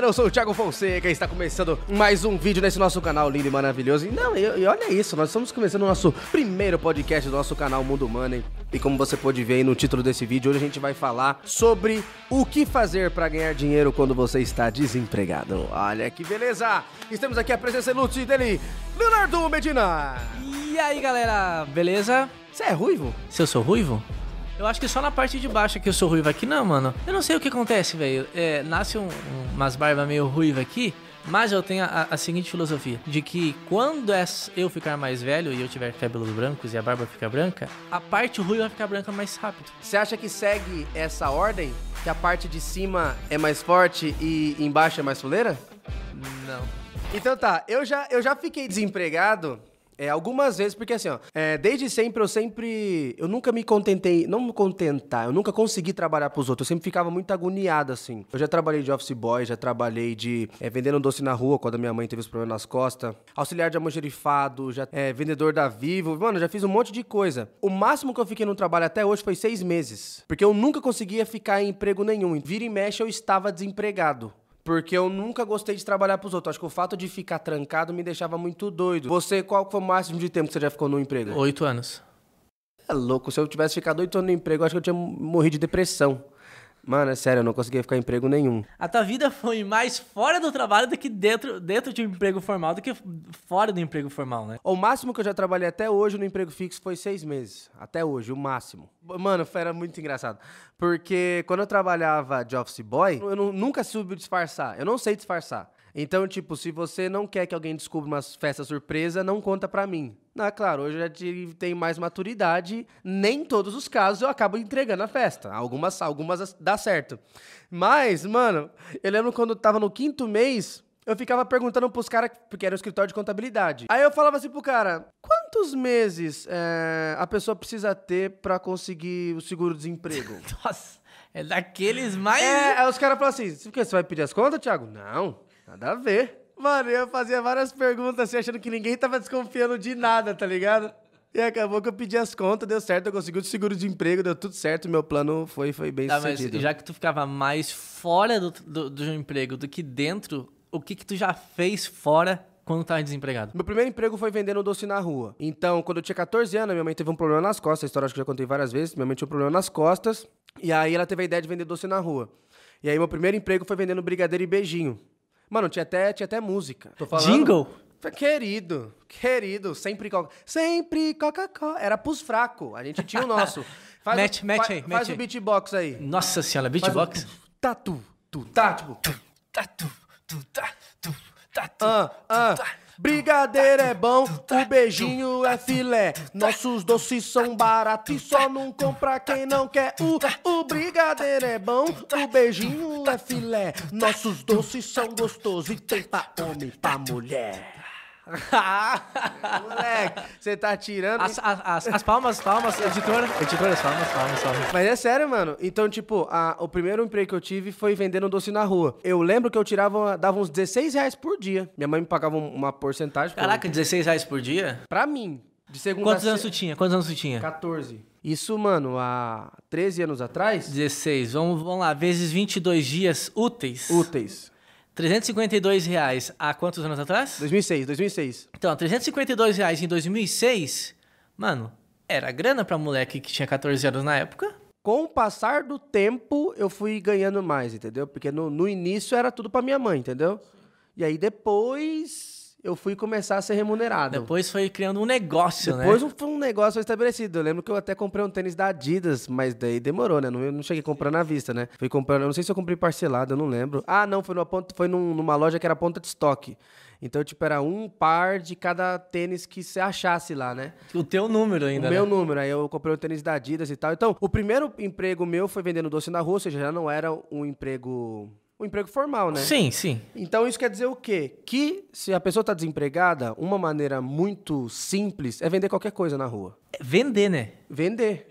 galera, eu sou o Thiago Fonseca e está começando mais um vídeo nesse nosso canal lindo e maravilhoso. E não, e, e olha isso, nós estamos começando o nosso primeiro podcast do nosso canal Mundo Money. E como você pode ver aí no título desse vídeo, hoje a gente vai falar sobre o que fazer para ganhar dinheiro quando você está desempregado. Olha que beleza! Estamos aqui a presença ilustre dele, Leonardo Medina. E aí, galera, beleza? Você é ruivo? Se eu sou ruivo? Eu acho que só na parte de baixo que eu sou ruivo aqui, não, mano. Eu não sei o que acontece, velho. É, nasce um, um, umas barbas meio ruivas aqui, mas eu tenho a, a, seguinte filosofia: de que quando é eu ficar mais velho e eu tiver cabelos brancos e a barba ficar branca, a parte ruiva vai ficar branca mais rápido. Você acha que segue essa ordem? Que a parte de cima é mais forte e embaixo é mais fuleira? Não. Então tá, eu já, eu já fiquei desempregado é, algumas vezes, porque assim, ó, é, desde sempre eu sempre. Eu nunca me contentei, não me contentar, eu nunca consegui trabalhar pros outros, eu sempre ficava muito agoniado, assim. Eu já trabalhei de office boy, já trabalhei de é, vendendo doce na rua quando a minha mãe teve os problemas nas costas, auxiliar de almoxerifado, já é, vendedor da Vivo, mano, já fiz um monte de coisa. O máximo que eu fiquei no trabalho até hoje foi seis meses, porque eu nunca conseguia ficar em emprego nenhum. Vira e mexe eu estava desempregado. Porque eu nunca gostei de trabalhar pros outros. Acho que o fato de ficar trancado me deixava muito doido. Você, qual foi o máximo de tempo que você já ficou no emprego? Oito anos. É louco. Se eu tivesse ficado oito anos no emprego, acho que eu tinha morrido de depressão. Mano, é sério, eu não conseguia ficar em emprego nenhum. A tua vida foi mais fora do trabalho do que dentro, dentro de um emprego formal do que fora do emprego formal, né? O máximo que eu já trabalhei até hoje no emprego fixo foi seis meses. Até hoje, o máximo. Mano, era muito engraçado. Porque quando eu trabalhava de office boy, eu não, nunca soube disfarçar. Eu não sei disfarçar. Então, tipo, se você não quer que alguém descubra uma festa surpresa, não conta pra mim. Ah, claro, hoje eu já tenho mais maturidade. Nem todos os casos eu acabo entregando a festa. Algumas, algumas dá certo. Mas, mano, eu lembro quando eu tava no quinto mês, eu ficava perguntando pros caras, porque era um escritório de contabilidade. Aí eu falava assim pro cara: quantos meses é, a pessoa precisa ter pra conseguir o seguro-desemprego? Nossa, é daqueles mais. É, aí os caras falam assim? Você vai pedir as contas, Thiago? Não. Nada a ver. Mano, eu fazia várias perguntas assim, achando que ninguém tava desconfiando de nada, tá ligado? E acabou que eu pedi as contas, deu certo, eu consegui o seguro de emprego, deu tudo certo, meu plano foi, foi bem tá, sucedido. Mas já que tu ficava mais fora do, do, do emprego do que dentro, o que que tu já fez fora quando tava desempregado? Meu primeiro emprego foi vendendo doce na rua. Então, quando eu tinha 14 anos, minha mãe teve um problema nas costas. A história acho que eu já contei várias vezes. Minha mãe tinha um problema nas costas. E aí ela teve a ideia de vender doce na rua. E aí meu primeiro emprego foi vendendo brigadeiro e beijinho. Mano, tinha até, tinha até música. Tô falando. Jingle? Querido, querido, sempre Coca. Sempre Coca-Cola. Era pros fracos. A gente tinha o nosso. Faz match, o, match fa, aí, Faz match o beatbox aí. Nossa senhora, beatbox? Tá tu, tu, tá, tipo. Tá tu, tu, tá, tu, tá tu. Ah, ah. Brigadeiro é bom, o beijinho é filé. Nossos doces são baratos e só não compra quem não quer. O, o brigadeiro é bom, o beijinho é filé. Nossos doces são gostosos e tem pra homem e pra mulher. Moleque, você tá tirando. As, as, as, palmas, palmas, editora. Editora, palmas, palmas, palmas. Mas é sério, mano. Então, tipo, a, o primeiro emprego que eu tive foi vendendo doce na rua. Eu lembro que eu tirava, dava uns 16 reais por dia. Minha mãe me pagava uma porcentagem. Caraca, por... 16 reais por dia? Pra mim. De segunda Quantos anos tu tinha? Quantos anos tu tinha? 14. Isso, mano, há 13 anos atrás? 16. Vamos, vamos lá, vezes 22 dias úteis. Úteis. 352 reais há quantos anos atrás? 2006, 2006. Então, 352 reais em 2006, mano, era grana pra moleque que tinha 14 anos na época. Com o passar do tempo, eu fui ganhando mais, entendeu? Porque no, no início era tudo pra minha mãe, entendeu? E aí depois eu fui começar a ser remunerado. Depois foi criando um negócio, Depois né? Depois foi um negócio estabelecido. Eu lembro que eu até comprei um tênis da Adidas, mas daí demorou, né? Não, eu não cheguei comprando à vista, né? Fui comprando, eu não sei se eu comprei parcelado, eu não lembro. Ah, não, foi, numa ponta, foi num, numa loja que era ponta de estoque. Então, tipo, era um par de cada tênis que você achasse lá, né? O teu número ainda, O né? meu número. Aí eu comprei o tênis da Adidas e tal. Então, o primeiro emprego meu foi vendendo doce na rua, ou seja, já não era um emprego um emprego formal, né? Sim, sim. Então isso quer dizer o quê? Que se a pessoa está desempregada, uma maneira muito simples é vender qualquer coisa na rua. Vender, né? Vender.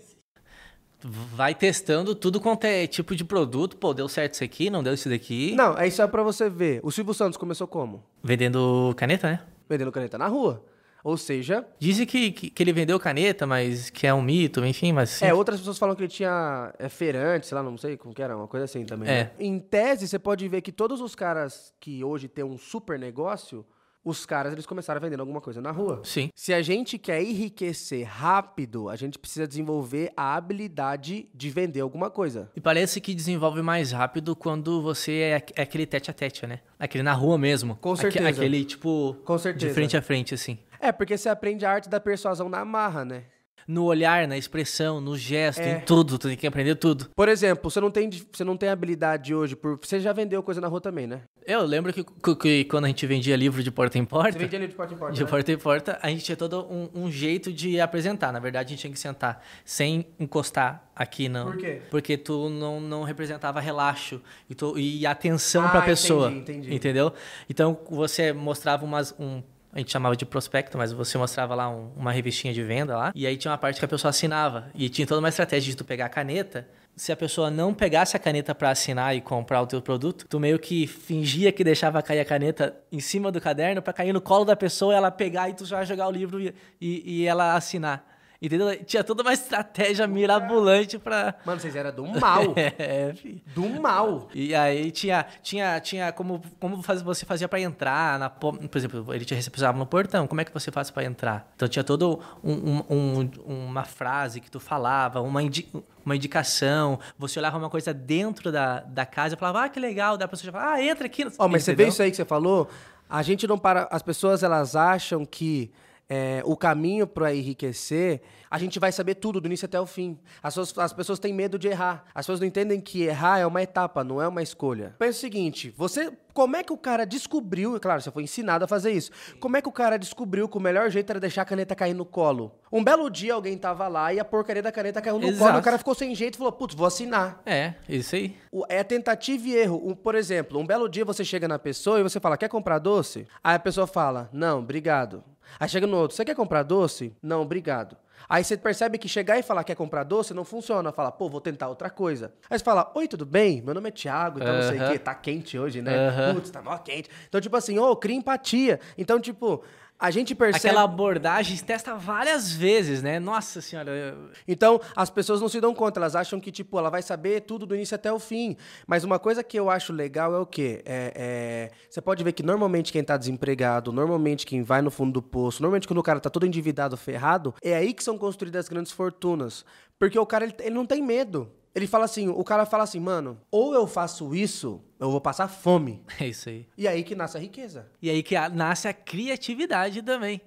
Vai testando tudo quanto é tipo de produto. Pô, deu certo isso aqui, não deu isso daqui. Não, é isso é pra você ver. O Silvio Santos começou como? Vendendo caneta, né? Vendendo caneta na rua. Ou seja, Dizem que, que, que ele vendeu caneta, mas que é um mito, enfim, mas... sim. é, outras pessoas falam que ele tinha é, feirante, sei lá, não sei como que era, uma coisa assim também. É. né? Em tese, você pode ver que todos os caras que hoje têm um super negócio, os caras eles começaram vendendo alguma coisa na rua. Sim. Se a gente quer enriquecer rápido, a gente precisa desenvolver a habilidade de vender alguma coisa. E parece que desenvolve mais rápido quando você é, é aquele tete a tete, né? Aquele na rua mesmo. Com certeza. Aquele, tipo, Com certeza. de frente a frente, assim. É, porque você aprende a arte da persuasão na marra, né? No olhar, na expressão, no gesto, É. em tudo. Tu tem que aprender tudo. Por exemplo, você não tem, você não tem habilidade hoje por. Você já vendeu coisa na rua também, né? Eu lembro que, que- que quando a gente vendia livro de porta em porta... Você vendia ali de porta em porta. De né? porta em porta, a gente tinha todo um, um jeito de apresentar. Na verdade, a gente tinha que sentar sem encostar aqui, não. Por quê? Porque tu não, não representava relaxo e, tu, e atenção Ah, pra pessoa. entendi, entendi. Entendeu? Então, você mostrava umas. Um, a gente chamava de prospecto, mas você mostrava lá um- uma revistinha de venda lá. E aí tinha uma parte que a pessoa assinava. E tinha toda uma estratégia de tu pegar a caneta. Se a pessoa não pegasse a caneta pra assinar e comprar o teu produto, tu meio que fingia que deixava cair a caneta em cima do caderno pra cair no colo da pessoa, ela pegar e tu já jogar o livro e, e, e ela assinar. Entendeu? Tinha toda uma estratégia mirabolante pra. Mano, vocês eram do mal. É, fi. do mal. E aí tinha, tinha, tinha como, como faz- você fazia pra entrar, na, po- por exemplo, ele te precisava no portão, como é que você faz pra entrar? Então tinha toda um, um- um- uma frase que tu falava, uma, indi- uma indicação, você olhava uma coisa dentro da, da casa e falava, ah, que legal, da pessoa já falava, ah, entra aqui. Ó, mas você vê Entendeu? isso aí que você falou? A gente não para. As pessoas elas acham que é, o caminho para enriquecer, a gente vai saber tudo, do início até o fim. As pessoas, as pessoas têm medo de errar. As pessoas não entendem que errar é uma etapa, não é uma escolha. Pensa o seguinte: você. Como é que o cara descobriu? Claro, você foi ensinado a fazer isso. Como é que o cara descobriu que o melhor jeito era deixar a caneta cair no colo? Um belo dia alguém tava lá e a porcaria da caneta caiu no colo. Exato. O cara ficou sem jeito e falou: putz, vou assinar. É, isso aí. É tentativa e erro. Um, por exemplo, um belo dia você chega na pessoa e você fala, quer comprar doce? Aí a pessoa fala, não, obrigado. Aí chega no outro, você quer comprar doce? Não, obrigado. Aí você percebe que chegar e falar quer comprar doce não funciona. Fala, pô, vou tentar outra coisa. Aí você fala, oi, tudo bem? Meu nome é Thiago, então não sei o quê. Tá quente hoje, né? Aham. Putz, tá mó quente. Então, tipo assim, ô, cria empatia. Então, tipo, a gente percebe... Aquela abordagem testa várias vezes, né? Nossa senhora. eu- Então, as pessoas não se dão conta, elas acham que, tipo, ela vai saber tudo do início até o fim. Mas uma coisa que eu acho legal é o quê? É, é, Você pode ver que normalmente quem tá desempregado, normalmente quem vai no fundo do poço, normalmente quando o cara tá todo endividado, ferrado, é aí que são construídas as grandes fortunas. Porque o cara, ele, ele não tem medo. Ele fala assim, o cara fala assim, mano, ou eu faço isso, eu vou passar fome. É isso aí. E aí que nasce a riqueza. E aí que a- nasce a criatividade também.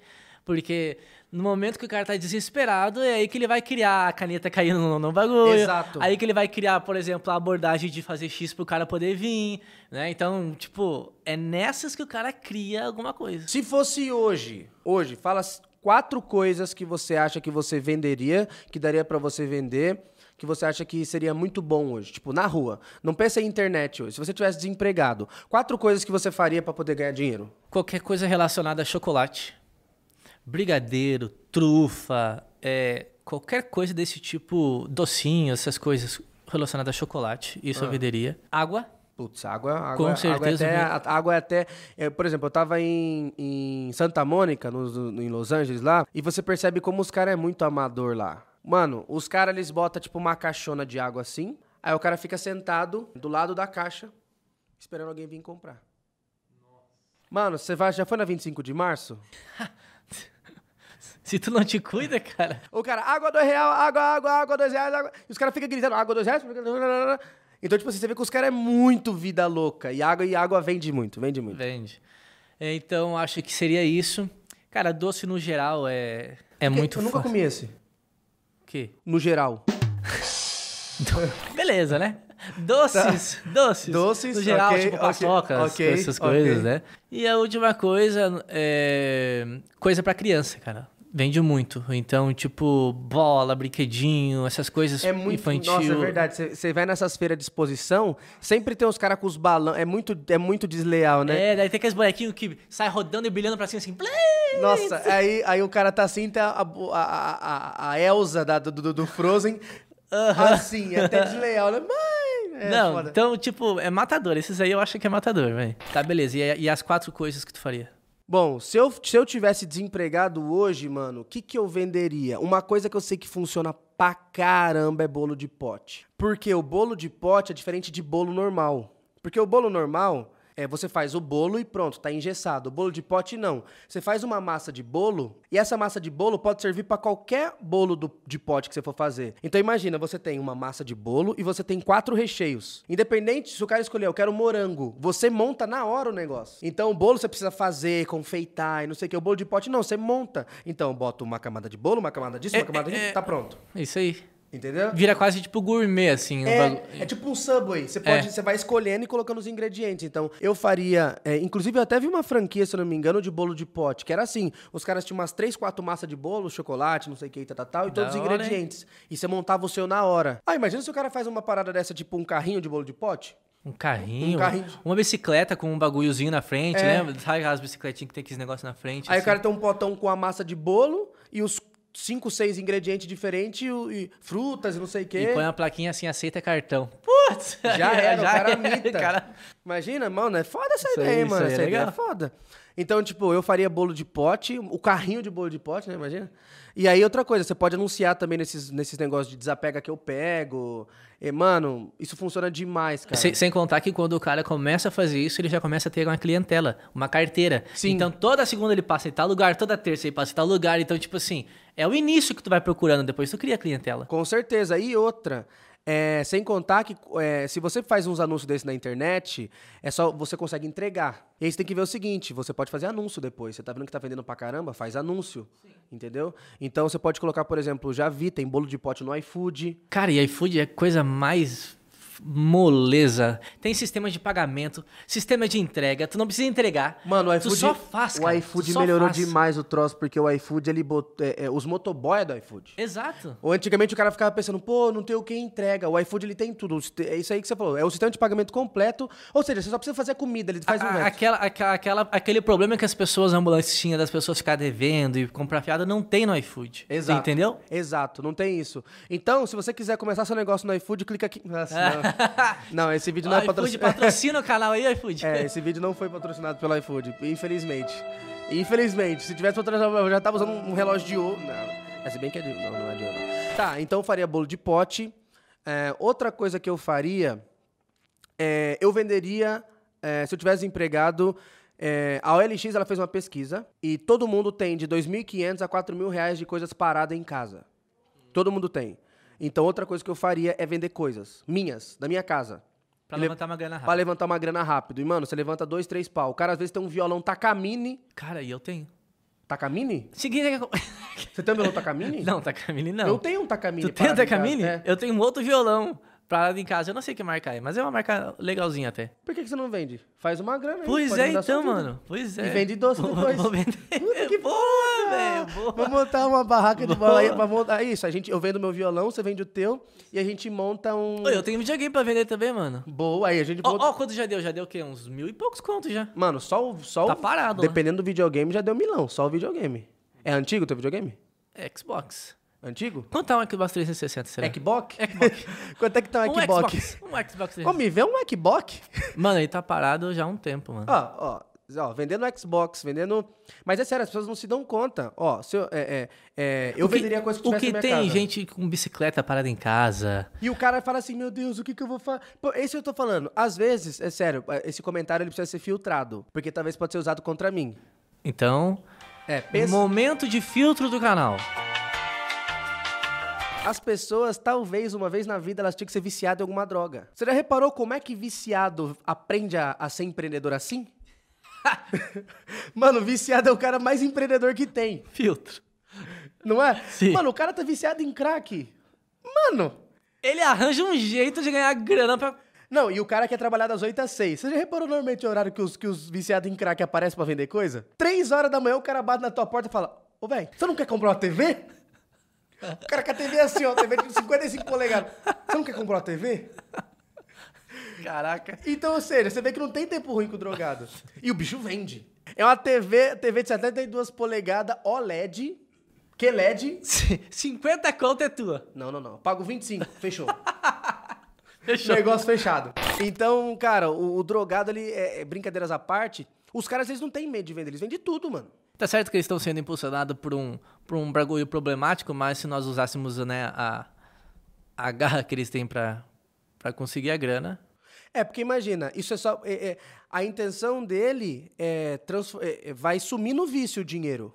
Porque no momento que o cara tá desesperado, é aí que ele vai criar a caneta caindo no, no bagulho. Exato. Aí que ele vai criar, por exemplo, a abordagem de fazer X pro cara poder vir, né? Então, tipo, é nessas que o cara cria alguma coisa. Se fosse hoje, hoje, fala quatro coisas que você acha que você venderia, que daria pra você vender, que você acha que seria muito bom hoje, tipo na rua. Não pensa em internet hoje. Se você tivesse desempregado, quatro coisas que você faria pra poder ganhar dinheiro. Qualquer coisa relacionada a chocolate, brigadeiro, trufa, é, qualquer coisa desse tipo, docinho, essas coisas relacionadas a chocolate, isso eu venderia. Água, Putz, água, água, Com água certeza, é viu? até, água é até, é, por exemplo, eu tava em, em Santa Mônica, nos- no- em Los Angeles lá, e você percebe como os caras é muito amador lá. Mano, os caras eles botam tipo uma caixona de água assim, aí o cara fica sentado do lado da caixa, esperando alguém vir comprar. Mano, você já foi na 25 de março? se tu não te cuida, cara, O cara, água dois real, água, água, água, dois reais, água. E os caras ficam gritando, água dois reais. Então, tipo assim, você vê que os caras é muito vida louca. E água e água vende muito, vende muito. vende. Então, acho que seria isso. Cara, doce no geral é, é muito Eu nunca fácil. comi esse. Quê? No geral. Beleza, né? Doces, doces. Tá. Doces, No geral, ok, tipo paçocas, ok, essas ok. coisas, né? E a última coisa é coisa pra criança, cara. Vende muito. Então, tipo, bola, brinquedinho, essas coisas É muito. infantil. Nossa, é verdade. Você- vai nessas feiras de exposição, sempre tem uns caras com os balão. É muito, é muito desleal, né? É, daí tem aqueles bonequinhos que sai rodando e brilhando pra cima assim. plém! Nossa, aí, aí o cara tá assim, tá a, a, a, a Elsa da, do, do- Frozen. Assim, é até desleal, né? Mãe! É Não, foda. então, tipo, é matador. Esses aí eu acho que é matador, velho. Tá, beleza. E, e as quatro coisas que tu faria? Bom, se eu, se eu tivesse desempregado hoje, mano, o que, que eu venderia? Uma coisa que eu sei que funciona pra caramba é bolo de pote. Porque o bolo de pote é diferente de bolo normal. Porque o bolo normal, é, você faz o bolo e pronto, tá engessado. O bolo de pote não. Você faz uma massa de bolo e essa massa de bolo pode servir para qualquer bolo do, de pote que você for fazer. Então imagina, você tem uma massa de bolo e você tem quatro recheios. Independente se o cara escolher, eu quero morango, você monta na hora o negócio. Então o bolo você precisa fazer, confeitar e não sei o que. O bolo de pote não, você monta. Então bota uma camada de bolo, uma camada disso, uma camada disso, tá pronto. Isso aí. Entendeu? Vira quase tipo gourmet, assim. É, é tipo um Subway. Você, pode, É. você vai escolhendo e colocando os ingredientes. Então, eu faria. é, inclusive, eu até vi uma franquia, se eu não me engano, de bolo de pote, que era assim: os caras tinham umas três, quatro massas de bolo, chocolate, não sei o que, tal, tal, tal, e Da todos os hora, ingredientes. E você montava o seu na hora. Ah, imagina se o cara faz uma parada dessa, tipo um carrinho de bolo de pote. Um carrinho, Um carrinho. uma bicicleta com um bagulhozinho na frente, É. lembra? Sabe aquelas bicicletinhas que tem aqueles negócios na frente? Aí assim? o cara tem um potão com a massa de bolo e os cinco, seis ingredientes diferentes e, e frutas e não sei o E quê. põe uma plaquinha assim, aceita cartão. Putz! Já era, o cara era, mita. cara. Imagina, mano, é foda essa Isso aí, ideia, isso mano. aí é essa ideia é foda. Então, tipo, eu faria bolo de pote, o carrinho de bolo de pote, né? Imagina. E aí, outra coisa, você pode anunciar também nesses, nesses negócios de desapega que eu pego. E, mano, isso funciona demais, cara. Sem, sem contar que quando o cara começa a fazer isso, ele já começa a ter uma clientela, uma carteira. Sim. Então toda segunda ele passa em tal lugar, toda terça ele passa em tal lugar. Então, tipo assim, é o início que tu vai procurando, depois tu cria a clientela. Com certeza. E outra, é, sem contar que é, se você faz uns anúncios desses na internet, é só você consegue entregar. E aí você tem que ver o seguinte: você pode fazer anúncio depois. Você tá vendo que tá vendendo pra caramba? Faz anúncio. Entendeu? Então você pode colocar, por exemplo, já vi, tem bolo de pote no iFood. Cara, e iFood é coisa mais moleza. Tem sistema de pagamento, sistema de entrega, tu não precisa entregar. Mano, o tu iFood. só faz, o cara. iFood tu só melhorou faz. demais o troço, porque o iFood, ele botou. é, é, os motoboy é do iFood. Exato. Ou antigamente o cara ficava pensando, pô, não tem o que entrega. O iFood ele tem tudo. É isso aí que você falou. É o sistema de pagamento completo. Ou seja, você só precisa fazer a comida, ele faz o A- resto. aquela, aquela, aquela- aquele problema que as pessoas ambulantes tinham das pessoas ficar devendo e comprar fiada não tem no iFood. Exato. Entendeu? Exato, não tem isso. Então, se você quiser começar seu negócio no iFood, clica aqui. Nossa, não. não, esse vídeo não é iFood patrocinado. patrocina o canal aí, iFood. É, esse vídeo não foi patrocinado pelo iFood, infelizmente. Infelizmente, se tivesse patrocinado, eu já tava usando um relógio de ouro. Não, é, se bem que é de Não, não é de ouro. Tá, então eu faria bolo de pote. É, outra coisa que eu faria, é, eu venderia, é, se eu tivesse empregado, é, a OLX ela fez uma pesquisa e todo mundo tem de 2.500 a 4.000 reais de coisas paradas em casa. Todo mundo tem. Então outra coisa que eu faria é vender coisas minhas, da minha casa. Pra Le- levantar uma grana Pra rápida. levantar uma grana rápido. E, mano, você levanta dois, três pau. O cara às vezes tem um violão Takamine. Cara, e eu tenho. Takamine? Seguinte. Você tem um violão Takamine? Não, Takamine não. Eu tenho um Takamine. Tu tem casa. Takamine? É. Eu tenho um outro violão parado em casa. Eu não sei que marca é, mas é uma marca legalzinha até. Por que, que você não vende? Faz uma grana aí. Pois é, então, mano. Pois é. E vende doce Vou- depois. Vou vender. Puta que boa, velho. Boa. Vamos montar uma barraca de bola aí pra montar isso. A gente, eu vendo meu violão, você vende o teu e a gente monta um. Eu tenho videogame pra vender também, mano. Boa, aí a gente Ó, monta- ó, quanto já deu? Já deu o quê? Uns mil e poucos contos já. Mano, só o. Só Tá o- parado. Dependendo do videogame, já deu milão. Só o videogame. É antigo o teu videogame? Xbox. Antigo? Quanto tá um Xbox 360, será? Xbox? Xbox. Quanto é que tá um Um Xbox? Xbox. Um Xbox 360. Ô, me vê um Xbox? Mano, ele tá parado já há um tempo, mano. Ó, ó, ó, vendendo Xbox, vendendo. Mas é sério, as pessoas não se dão conta. Ó, se eu, é, é, é, eu que- venderia coisa que O que tem casa. gente com bicicleta parada em casa. E o cara fala assim, meu Deus, o que, que eu vou fazer? Esse eu tô falando. Às vezes, é sério, esse comentário ele precisa ser filtrado. Porque talvez pode ser usado contra mim. Então, É, pensa. momento de filtro do canal. As pessoas, talvez, uma vez na vida, elas tinham que ser viciadas em alguma droga. Você já reparou como é que viciado aprende a, a ser empreendedor assim? Mano, viciado é o cara mais empreendedor que tem. Filtro. Não é? Sim. Mano, o cara tá viciado em crack. Mano. Ele arranja um jeito de ganhar grana pra. Não, e o cara quer trabalhar das 8 às 6. Você já reparou normalmente o horário que os, que os viciados em crack aparecem pra vender coisa? 3 horas da manhã o cara bate na tua porta e fala: Ô, velho, você não quer comprar uma TV? O cara com a TV assim, ó, TV de 55 polegadas. Você não quer comprar uma TV? Caraca. Então, ou seja, você vê que não tem tempo ruim com o drogado. E o bicho vende. É uma TV, TV de 72 polegadas OLED. Que LED? 50 conto é tua. Não, não, não. Pago 25. Fechou. Fechou. Negócio fechado. Então, cara, o, o drogado, ele, é, é, brincadeiras à parte, Os caras, eles não têm medo de vender, eles vendem tudo, mano. Tá certo que eles estão sendo impulsionados por um, por um bagulho problemático, mas se nós usássemos né, a, a garra que eles têm pra, pra conseguir a grana. É, porque imagina, isso é só. é- é- a intenção dele é, transfo- é- é- vai sumir no vício o dinheiro.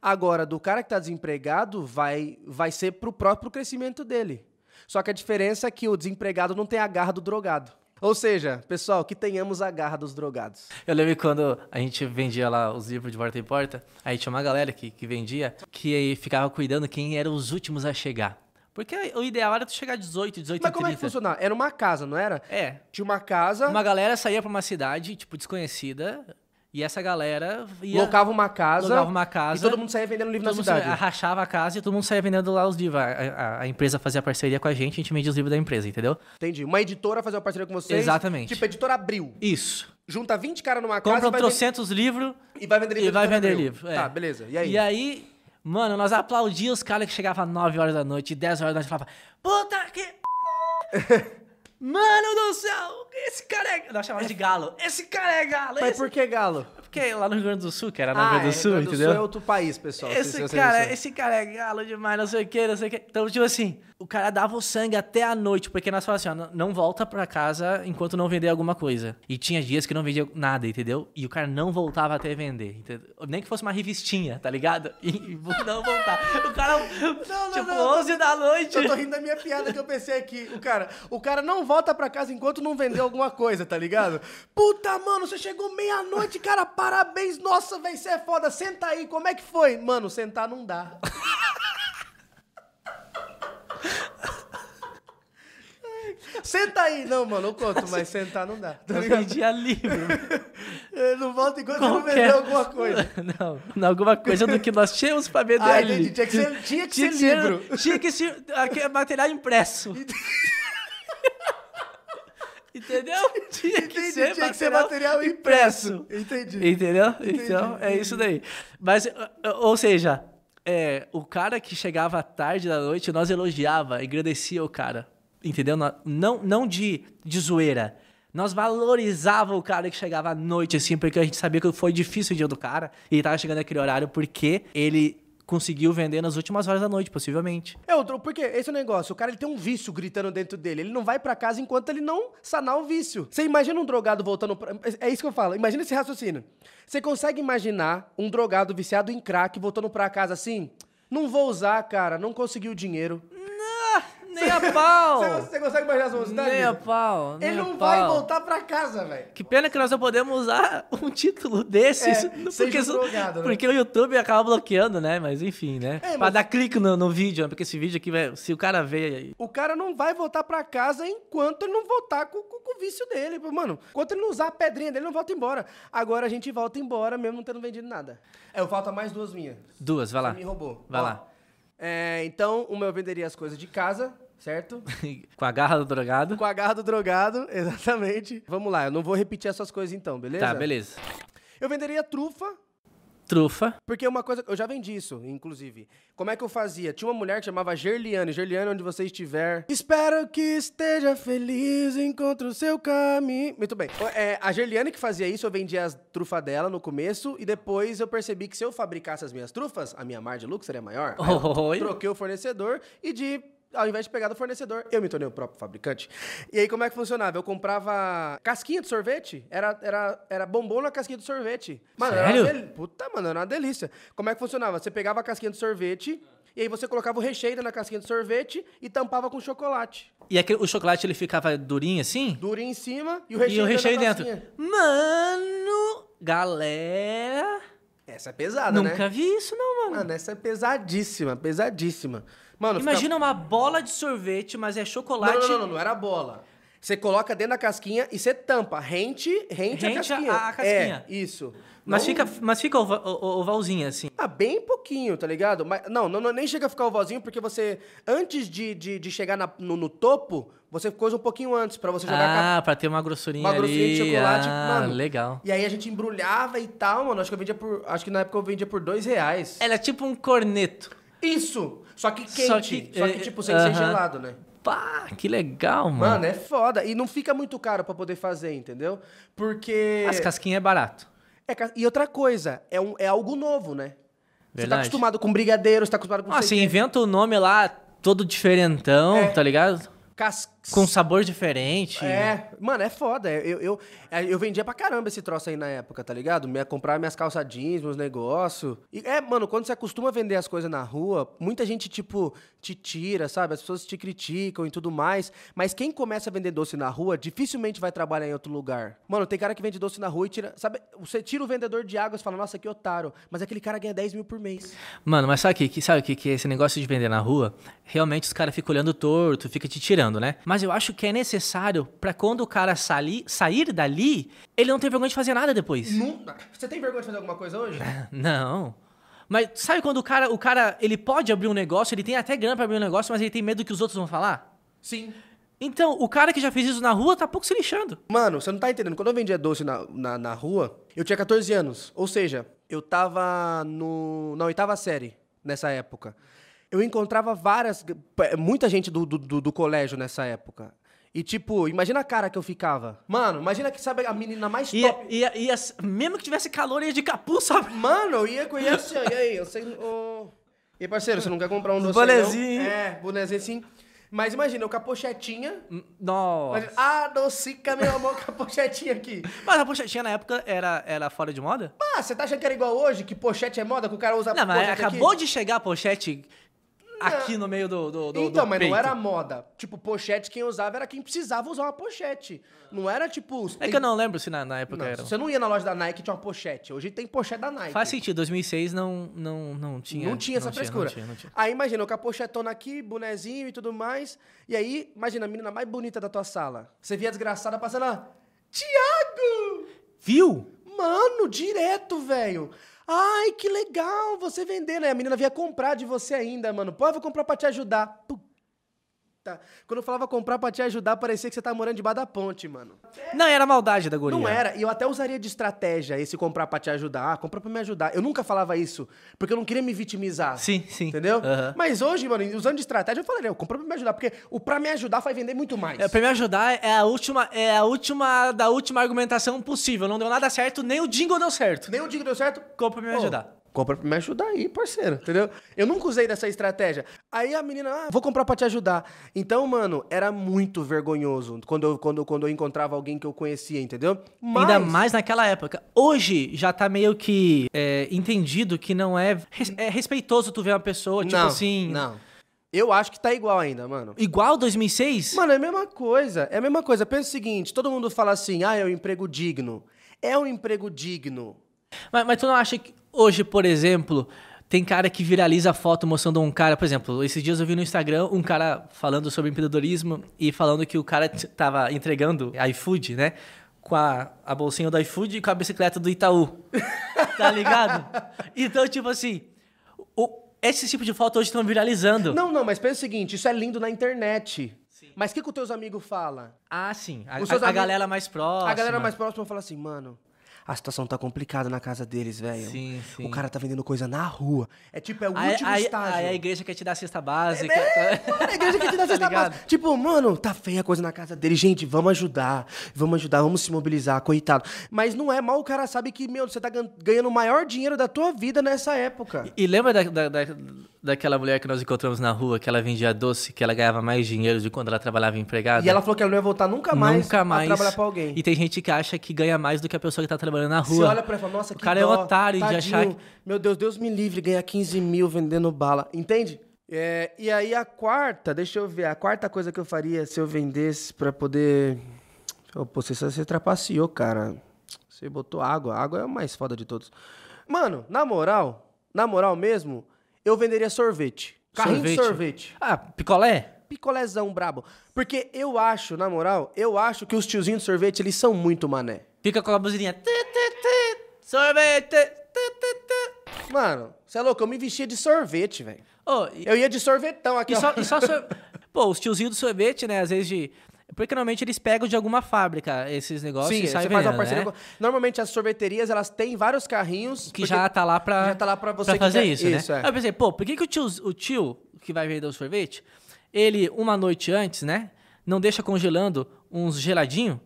Agora, do cara que tá desempregado, vai, vai ser pro próprio crescimento dele. Só que a diferença é que o desempregado não tem a garra do drogado. Ou seja, pessoal, que tenhamos a garra dos drogados. Eu lembro quando a gente vendia lá os livros de porta em porta, aí tinha uma galera que, que vendia que aí ficava cuidando quem eram os últimos a chegar. Porque o ideal era tu chegar 18, 18 Mas como é que 30. funcionava? Era uma casa, não era? É, Tinha uma casa, uma galera saía pra uma cidade, tipo, desconhecida, e essa galera ia... locava uma casa, locava uma casa, e todo mundo saía vendendo livro na cidade. rachava a casa e todo mundo saía vendendo lá os livros. A, a- a empresa fazia parceria com a gente, a gente vendia os livros da empresa, entendeu? Entendi. Uma editora fazer uma parceria com vocês. Exatamente. Tipo, a editora abriu. Isso. Junta 20 caras numa casa Compra e vai, trocentos livros vender, e vai vender livro. e vai vender Abril. livro. é. Tá, beleza. E aí? E aí, mano, nós aplaudíamos os caras que chegavam às 9 horas da noite, 10 horas da noite, e falava, puta que... Mano do céu, esse cara é... Nós chamávamos de galo. Esse cara é galo. Mas esse- por que galo? Porque lá no Rio Grande do Sul, que era no Ah, Rio Grande do é, Sul, Rio Grande do entendeu? Sul é outro país, pessoal. se- se Esse você cara, não esse cara é galo demais, não sei o que, não sei o que. Então, tipo assim, o cara dava o sangue até a noite, porque nós falávamos assim, ó, não- não volta pra casa enquanto não vender alguma coisa. E tinha dias que não vendia nada, entendeu? E o cara não voltava até vender, entendeu? Nem que fosse uma revistinha, tá ligado? E, não voltar. O cara, não, tipo, não, 11 da noite. Eu tô rindo da minha piada que eu pensei aqui. O cara, o cara não volta pra casa enquanto não vendeu alguma coisa, tá ligado? Puta, mano, você chegou meia-noite, cara, parabéns. Nossa, velho, você é foda. Senta aí, como é que foi? Mano, sentar não dá. Senta aí. Não, mano, eu conto, mas sentar não dá. Tá Eu ligado? vendia livro. Eu Não volta enquanto você não Qualquer- vendeu alguma coisa. Não, não, alguma coisa do que nós tínhamos pra vender Ah, ali. entendi. Tinha que ser, tinha que Tinha ser que livro. tinha que ser aquele material impresso. Entendeu? Tinha que Entendi, ser tinha que ser material impresso. Entendi. Entendeu? Então, é isso daí. Mas, uh, uh, ou seja, é, o cara que chegava tarde da noite, nós elogiava, agradecia o cara. Entendeu? Não, não de, de zoeira. Nós valorizava o cara que chegava à noite, assim, porque a gente sabia que foi difícil o dia do cara. E ele tava chegando naquele horário porque ele conseguiu vender nas últimas horas da noite, possivelmente. É outro, porque esse é o negócio, o cara ele tem um vício gritando dentro dele. Ele não vai pra casa enquanto ele não sanar o vício. Você imagina um drogado voltando pra... É isso que eu falo. Imagina esse raciocínio. Você consegue imaginar um drogado viciado em crack voltando pra casa assim? Não vou usar, cara, não consegui o dinheiro. Nem a pau! Você, você consegue imaginar essa velocidade? Nem a pau! nem Ele a não pau. vai voltar pra casa, velho. Que pena que nós não podemos usar um título desses. É, porque, drogado, né? porque o YouTube acaba bloqueando, né? Mas enfim, né? É, Pra mas- dar clique no, no vídeo, né? Porque esse vídeo aqui, vai- se o cara vê aí. O cara não vai voltar pra casa enquanto ele não voltar com, com- com o vício dele. Mano, enquanto ele não usar a pedrinha dele, ele não volta embora. Agora a gente volta embora mesmo não tendo vendido nada. É, eu falta mais duas minhas. Duas, vai lá. Você me roubou. Vai Ó, lá. é, então, uma eu venderia as coisas de casa, certo? Com a garra do drogado. Com a garra do drogado, exatamente. Vamos lá, eu não vou repetir essas coisas então, beleza? Tá, beleza. Eu venderia trufa, Trufa. porque uma coisa. Eu já vendi isso, inclusive. Como é que eu fazia? Tinha uma mulher que chamava Gerliane. Gerliane, onde você estiver. Espero que esteja feliz, encontre o seu caminho. Muito bem. É, a Gerliane que fazia isso, eu vendia as trufas dela no começo. E depois eu percebi que se eu fabricasse as minhas trufas, a minha margem de lucro seria maior. Troquei o fornecedor e de. Ao invés de pegar do fornecedor, eu me tornei o próprio fabricante. E aí, como é que funcionava? Eu comprava casquinha de sorvete, era, era, era bombom na casquinha de sorvete. Mano, era Sério? uma del- Puta, mano, era uma delícia. Como é que funcionava? Você pegava a casquinha de sorvete e aí você colocava o recheio na casquinha de sorvete e tampava com chocolate. E aquele, o chocolate ele ficava durinho assim? Durinho em cima e o E recheio, o recheio dentro. Mano, galera. Essa é pesada, né? Nunca vi isso, não, mano. Mano, essa é pesadíssima, pesadíssima. Mano, fica- Imagina uma bola de sorvete, mas é Não, chocolate. não, não, não, não era bola. Você coloca dentro da casquinha e você tampa. Rente, rente, a Rente a- casquinha. a casquinha. É, isso. Mas Não- fica, mas fica ova- o- o- ovalzinho assim. Ah, bem pouquinho, tá ligado? Mas, não, não, não, nem chega a ficar ovalzinho, porque você, antes de, de, de chegar na- no, no topo, você coisa um pouquinho antes, pra você jogar a- Ah, pra ter uma grossurinha uma grossurinha ali. de chocolate, ah, mano. legal. E aí a gente embrulhava e tal, mano. Acho que eu vendia por. Acho que na época eu vendia por dois reais. Ela é tipo um corneto. Isso! Só que quente. Só Só que- que, é, tipo, sem ser aham. gelado, né? Pá, que legal, mano. Mano, é foda. E não fica muito caro pra poder fazer, entendeu? Porque. As casquinhas é barato. É e outra coisa, é, um, é algo novo, né? Você tá Verdade. acostumado com brigadeiro, você tá acostumado com... Ah, você inventa o nome lá todo diferentão, É. tá ligado? Cas- Com sabor diferente. É, mano, é foda. Eu, eu, eu vendia pra caramba esse troço aí na época, tá ligado? Me, comprar minhas calça jeans, meus negócios. E é, mano, quando você acostuma vender as coisas na rua, muita gente, tipo, te tira, sabe? As pessoas te criticam e tudo mais. Mas quem começa a vender doce na rua, dificilmente vai trabalhar em outro lugar. Mano, tem cara que vende doce na rua e tira. Sabe? Você tira o vendedor de água e fala, nossa, que otário. Mas aquele cara ganha 10 mil por mês. Mano, mas sabe o que, que, sabe o que, que é esse negócio de vender na rua? Realmente os caras ficam olhando torto, fica te tirando, né? Mas eu acho que é necessário pra quando o cara sali, sair dali, ele não ter vergonha de fazer nada depois. Não- Você tem vergonha de fazer alguma coisa hoje? Não. Mas sabe quando o cara, o cara, ele pode abrir um negócio, ele tem até grana pra abrir um negócio, mas ele tem medo que os outros vão falar? Sim. Então, o cara que já fez isso na rua tá pouco se lixando. Mano, você não tá entendendo. Quando eu vendia doce na, na, na rua, eu tinha 14 anos. Ou seja, eu tava no, na oitava série nessa época. Eu encontrava várias. Muita gente do, do, do- do colégio nessa época. E, tipo, imagina a cara que eu ficava. Mano, imagina que, sabe, a menina mais Ia, top. ia, ia, mesmo que tivesse calor, ia de capuz, sabe? Mano, eu ia com ia assim, ó, e aí, eu sei. ô- E aí, parceiro, você não quer comprar um doce? bonezinho. não? É, bonezinho sim. Mas imagina, eu com a pochetinha. Nossa. Imagina, ah, docica, meu amor, com a pochetinha aqui. Mas a pochetinha na época era, era fora de moda? Ah, você tá achando que era igual hoje, que pochete é moda, que o cara usa Não, mas acabou aqui? de chegar a pochete aqui no meio do, do, do Então, do mas peito. não era moda. Tipo, pochete, quem usava era quem precisava usar uma pochete. Não era tipo. É que eu não lembro se na, na época Não, era. Você não ia na loja da Nike e tinha uma pochete. Hoje tem pochete da Nike. Faz sentido, 2006 não, não, não tinha. Não tinha essa frescura. Não tinha, não tinha. Aí imagina, eu com a pochetona aqui, bonezinho e tudo mais. E aí, imagina a menina mais bonita da tua sala. Você via a desgraçada passando lá. Tiago! Viu? Mano, direto, velho. Ai, que legal você vendendo. Aí a menina vinha comprar de você ainda, mano. Pô, eu vou comprar pra te ajudar. Quando eu falava comprar pra te ajudar, parecia que você tava morando debaixo da ponte, mano. Não, era maldade da guria. Não era. E eu até usaria de estratégia esse comprar pra te ajudar. Ah, comprar pra me ajudar. Eu nunca falava isso, porque eu não queria me vitimizar. Sim, sim. Entendeu? Aham. Mas hoje, mano, usando de estratégia, eu falaria, eu compro pra me ajudar, porque o pra me ajudar vai vender muito mais. É, pra me ajudar, é a última, é a última da última argumentação possível. Não deu nada certo, nem o jingle deu certo. Nem o digo deu certo. Compra pra me Pô, ajudar. Compra pra me ajudar aí, parceiro, entendeu? Eu nunca usei dessa estratégia. Aí a menina, ah, vou comprar pra te ajudar. Então, mano, era muito vergonhoso quando eu, quando, quando eu encontrava alguém que eu conhecia, entendeu? Ainda Mas- mais naquela época. Hoje já tá meio que é, entendido que não é, res- é respeitoso tu ver uma pessoa, tipo não, assim. Não. Eu acho que tá igual ainda, mano. Igual 2006? Mano, é a mesma coisa. É a mesma coisa. Pensa o seguinte: todo mundo fala assim, ah, é um emprego digno. É um emprego digno. Mas, mas tu não acha que hoje, por exemplo, tem cara que viraliza foto mostrando um cara, por exemplo, esses dias eu vi no Instagram um cara falando sobre empreendedorismo e falando que o cara tava entregando iFood, né? Com a, a bolsinha do iFood e com a bicicleta do Itaú. tá ligado? Então, tipo assim, o- esse tipo de foto hoje estão viralizando. Não, não, mas pensa o seguinte: isso é lindo na internet. Mas o que, que os teus amigos falam? Ah, sim. A, a- a amigos- galera mais próxima. A galera mais próxima fala assim, mano. A situação tá complicada na casa deles, velho. Sim, sim. O cara tá vendendo coisa na rua. É tipo, é o Aí, último aí- estágio. aí a igreja quer te dar cesta básica. É, mano, a igreja que te Tá cesta ligado? básica. Tipo, mano, tá feia a coisa na casa dele. Gente, vamos ajudar. Vamos ajudar, vamos se mobilizar, coitado. Mas não é mal, o cara sabe que, meu, você tá gan- ganhando o maior dinheiro da tua vida nessa época. E lembra da, da, da- daquela mulher que nós encontramos na rua, que ela vendia doce, que ela ganhava mais dinheiro de quando ela trabalhava empregada? E ela falou que ela não ia voltar nunca mais Nunca mais. a trabalhar pra alguém. E tem gente que acha que ganha mais do que a pessoa que tá trabalhando na Você rua. olha pra ela e fala, nossa, que O cara é dó, otário de tadinho. achar que... Meu Deus, Deus me livre ganhar 15 mil vendendo bala. Entende? É, e aí a quarta, deixa eu ver, a quarta coisa que eu faria se eu vendesse pra poder... Pô, você, você trapaceou, cara. Você botou água. Água é a mais foda de todos. Mano, na moral, na moral mesmo, eu venderia sorvete. Carrinho de sorvete. Ah, picolé? Picolézão brabo. Porque eu acho, na moral, eu acho que os tiozinhos de sorvete, eles são muito mané. Fica com a buzininha. Sorvete. Mano, você é louco, eu me vestia de sorvete, velho. Ô, e, Eu ia de sorvetão aqui, e ó. só, e só sor- Pô, os tiozinhos do sorvete, né, às vezes de... Porque normalmente eles pegam de alguma fábrica esses negócios Sim, e saem vendendo, parceria né? com... Normalmente as sorveterias, elas têm vários carrinhos... Que já tá lá pra, já tá lá pra você que fazer quer- isso, né? isso, é. Aí eu pensei, pô, por que, que o, tio, o tio que vai vender o sorvete, ele, uma noite antes, né, não deixa congelando uns geladinhos,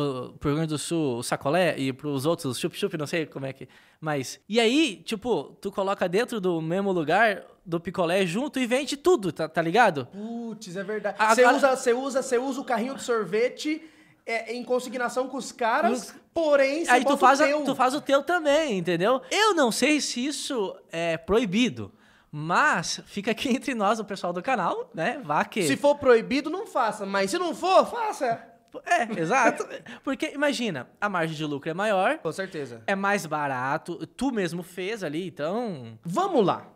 o, pro Rio Grande do Sul o sacolé e pros outros chup-chup, não sei como é que. Mas. E aí, tipo, tu coloca dentro do mesmo lugar do picolé junto e vende tudo, tá, tá ligado? Putz, é verdade. Agora- Você usa, você usa, você usa o carrinho de sorvete é, em consignação com os caras, porém você aí tu faz, o a- teu. tu faz o teu também, entendeu? Eu não sei se isso é proibido. Mas fica aqui entre nós, o pessoal do canal, né? Vá que. Se for proibido, não faça. Mas se não for, faça. É, exato. Porque imagina, a margem de lucro é maior, Com certeza. é mais barato, tu mesmo fez ali, então. Vamos lá.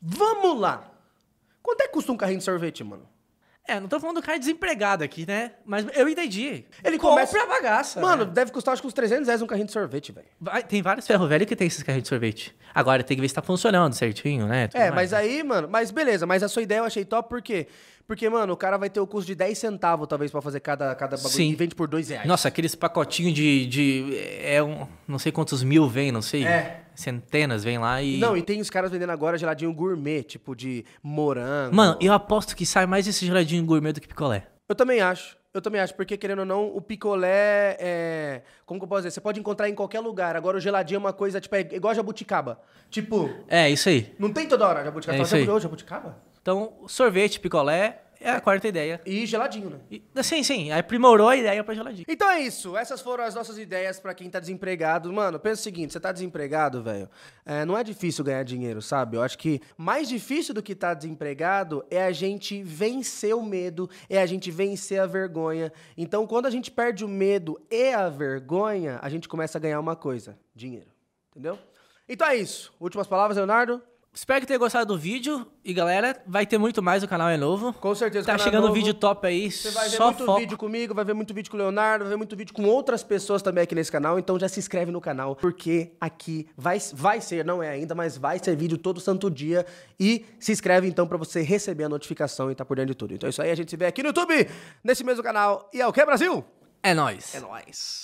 Vamos lá. Quanto é que custa um carrinho de sorvete, mano? É, não tô falando do cara desempregado aqui, né? Mas eu entendi. Ele começa- a bagaça. Mano, né? deve custar acho que uns 300 reais um carrinho de sorvete, velho. Tem vários ferro velho que tem esses carrinhos de sorvete. Agora tem que ver se tá funcionando certinho, né? Tudo É, mais, mas né? aí, mano, mas beleza, mas a sua ideia eu achei top, por quê? Porque, mano, o cara vai ter o custo de 10 centavos, talvez, pra fazer cada, cada bagulho Sim. e vende por 2 reais. Nossa, aqueles pacotinhos de, de. É um. Não sei quantos mil vem, não sei. É. Centenas vem lá e. Não, e tem os caras vendendo agora geladinho gourmet, tipo de morango. Mano, eu aposto que sai mais esse geladinho gourmet do que picolé. Eu também acho. Eu também acho, porque querendo ou não, o picolé é. Como que eu posso dizer? Você pode encontrar em qualquer lugar. Agora o geladinho é uma coisa, tipo, é igual jabuticaba. Tipo, É, isso aí. não tem toda hora jabuticaba. É isso aí. "Jabu- ô, jabuticaba? Então, sorvete, picolé é a quarta ideia. E geladinho, né? E, sim, sim. Aí aprimorou a ideia pra geladinho. Então é isso. Essas foram as nossas ideias pra quem tá desempregado. Mano, pensa o seguinte: você tá desempregado, velho. é, não é difícil ganhar dinheiro, sabe? Eu acho que mais difícil do que tá desempregado é a gente vencer o medo, é a gente vencer a vergonha. Então, quando a gente perde o medo e a vergonha, a gente começa a ganhar uma coisa: dinheiro. Entendeu? Então é isso. Últimas palavras, Leonardo? Espero que tenha gostado do vídeo. E galera, vai ter muito mais, o canal é novo. Com certeza. Tá canal chegando novo. vídeo top aí, Você vai ver só muito foco. vídeo comigo, vai ver muito vídeo com o Leonardo, vai ver muito vídeo com outras pessoas também aqui nesse canal. Então já se inscreve no canal, porque aqui vai, vai ser, não é ainda, mas vai ser vídeo todo santo dia. E se inscreve então pra você receber a notificação e tá por dentro de tudo. Então é isso aí, a gente se vê aqui no YouTube, nesse mesmo canal. E é o que, Brasil? É nóis. É nóis.